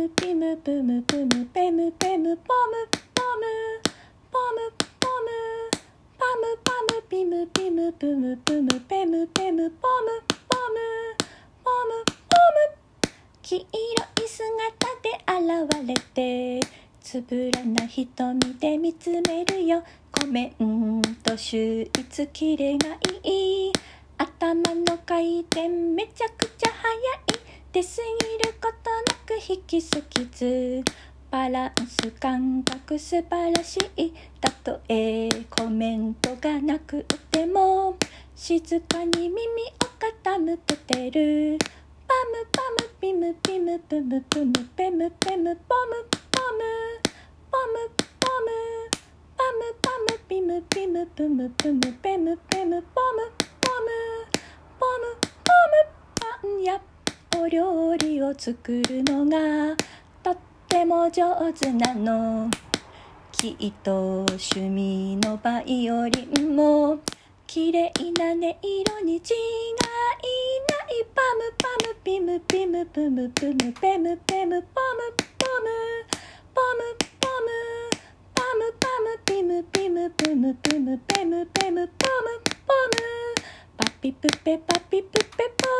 ピムピムプムプムペムペムポムポムポムポムパムパムピムピムプムプムペムペムポムポムポムポム黄色い姿で現れてつぶらな瞳で見つめるよコメント秀逸キレがいい頭の回転めちゃくちゃ速い出過ぎること引きすぎずバランス感覚素晴らしい。たとえコメントがなくても静かに耳を傾けてる。パムパムピムピムプムプムペムペムポムポムポムポムパムパムピムピムプムプムペムペムポムポムポムポムパンやお料理を作るのがとっても上手なの。きっと趣味のバイオリンも綺麗な音色に違いないパムパムピムピムプムプムペムペムポムポムポムポムパムパムピムピムプムプムペムペムポムポム。パピプペパピプペポ。ム